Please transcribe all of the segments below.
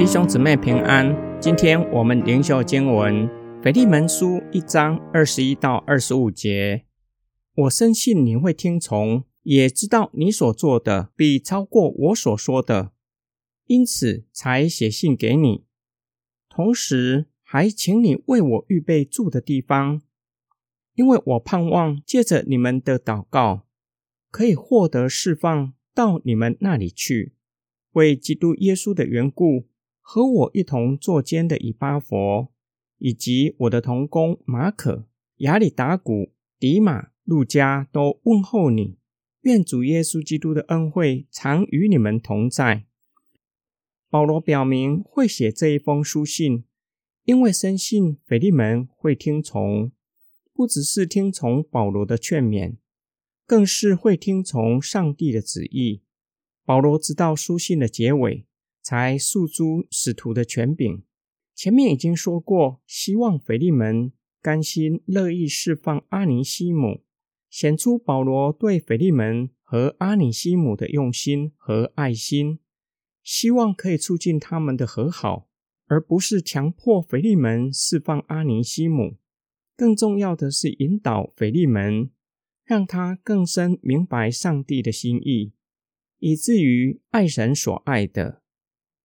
弟兄姊妹平安，今天我们灵修经文腓利门书一章二十一到二十五节。我深信你会听从，也知道你所做的必超过我所说的，因此才写信给你。同时还请你为我预备住的地方，因为我盼望借着你们的祷告，可以获得释放到你们那里去，为基督耶稣的缘故。和我一同作监的以巴佛，以及我的同工马可、亚里达古、迪马、路加都问候你。愿主耶稣基督的恩惠常与你们同在。保罗表明会写这一封书信，因为深信腓利门会听从，不只是听从保罗的劝勉，更是会听从上帝的旨意。保罗知道书信的结尾。才诉诸使徒的权柄。前面已经说过，希望腓利门甘心乐意释放阿尼西姆，显出保罗对腓利门和阿尼西姆的用心和爱心，希望可以促进他们的和好，而不是强迫腓利门释放阿尼西姆。更重要的是引导腓利门，让他更深明白上帝的心意，以至于爱神所爱的。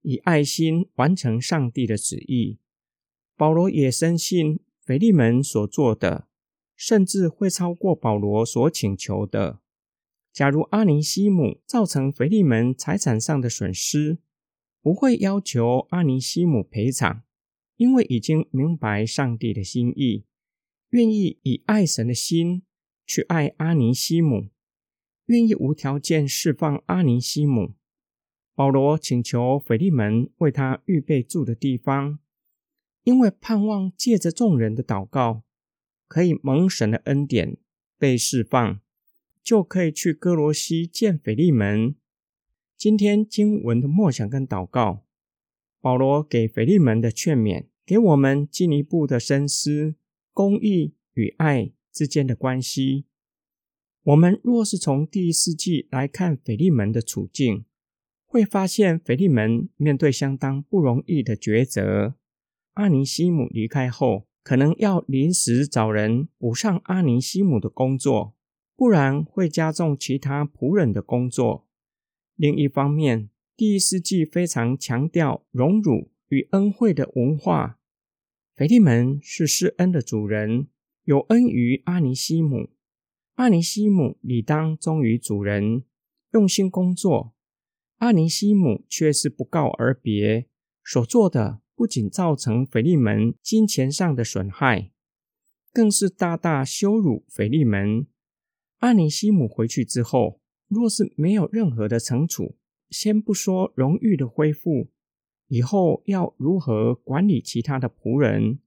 以爱心完成上帝的旨意。保罗也深信腓利门所做的，甚至会超过保罗所请求的。假如阿尼西姆造成腓利门财产上的损失，不会要求阿尼西姆赔偿，因为已经明白上帝的心意，愿意以爱神的心去爱阿尼西姆，愿意无条件释放阿尼西姆。保罗请求腓利门为他预备住的地方，因为盼望借着众人的祷告，可以蒙神的恩典被释放，就可以去哥罗西见腓利门。今天经文的默想跟祷告，保罗给腓利门的劝勉，给我们进一步的深思公义与爱之间的关系。我们若是从第一世纪来看腓利门的处境，会发现腓利门面对相当不容易的抉择。阿尼西姆离开后，可能要临时找人补上阿尼西姆的工作，不然会加重其他仆人的工作。另一方面，第一世纪非常强调荣辱与恩惠的文化。腓利门是施恩的主人，有恩于阿尼西姆，阿尼西姆理当忠于主人，用心工作。阿尼西姆却是不告而别，所做的不仅造成腓利门金钱上的损害，更是大大羞辱腓利门。阿尼西姆回去之后，若是没有任何的惩处，先不说荣誉的恢复，以后要如何管理其他的仆人，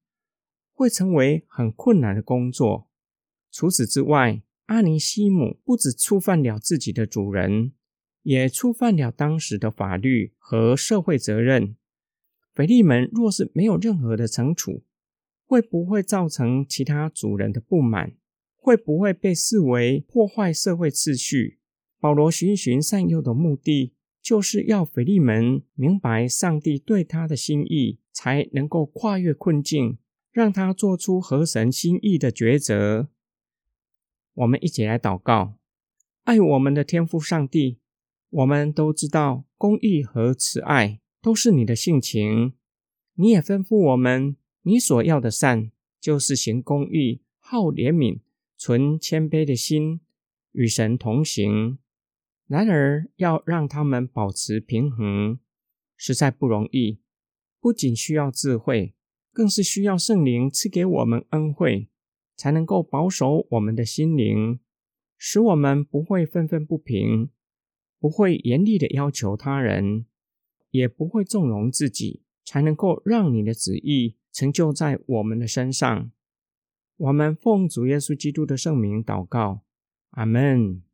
会成为很困难的工作。除此之外，阿尼西姆不止触犯了自己的主人。也触犯了当时的法律和社会责任。腓利门若是没有任何的惩处，会不会造成其他主人的不满？会不会被视为破坏社会秩序？保罗循循善诱的目的，就是要腓利门明白上帝对他的心意，才能够跨越困境，让他做出合神心意的抉择。我们一起来祷告：爱我们的天父上帝。我们都知道，公义和慈爱都是你的性情。你也吩咐我们，你所要的善，就是行公义、好怜悯、存谦卑的心，与神同行。然而，要让他们保持平衡，实在不容易。不仅需要智慧，更是需要圣灵赐给我们恩惠，才能够保守我们的心灵，使我们不会愤愤不平。不会严厉的要求他人，也不会纵容自己，才能够让你的旨意成就在我们的身上。我们奉主耶稣基督的圣名祷告，阿门。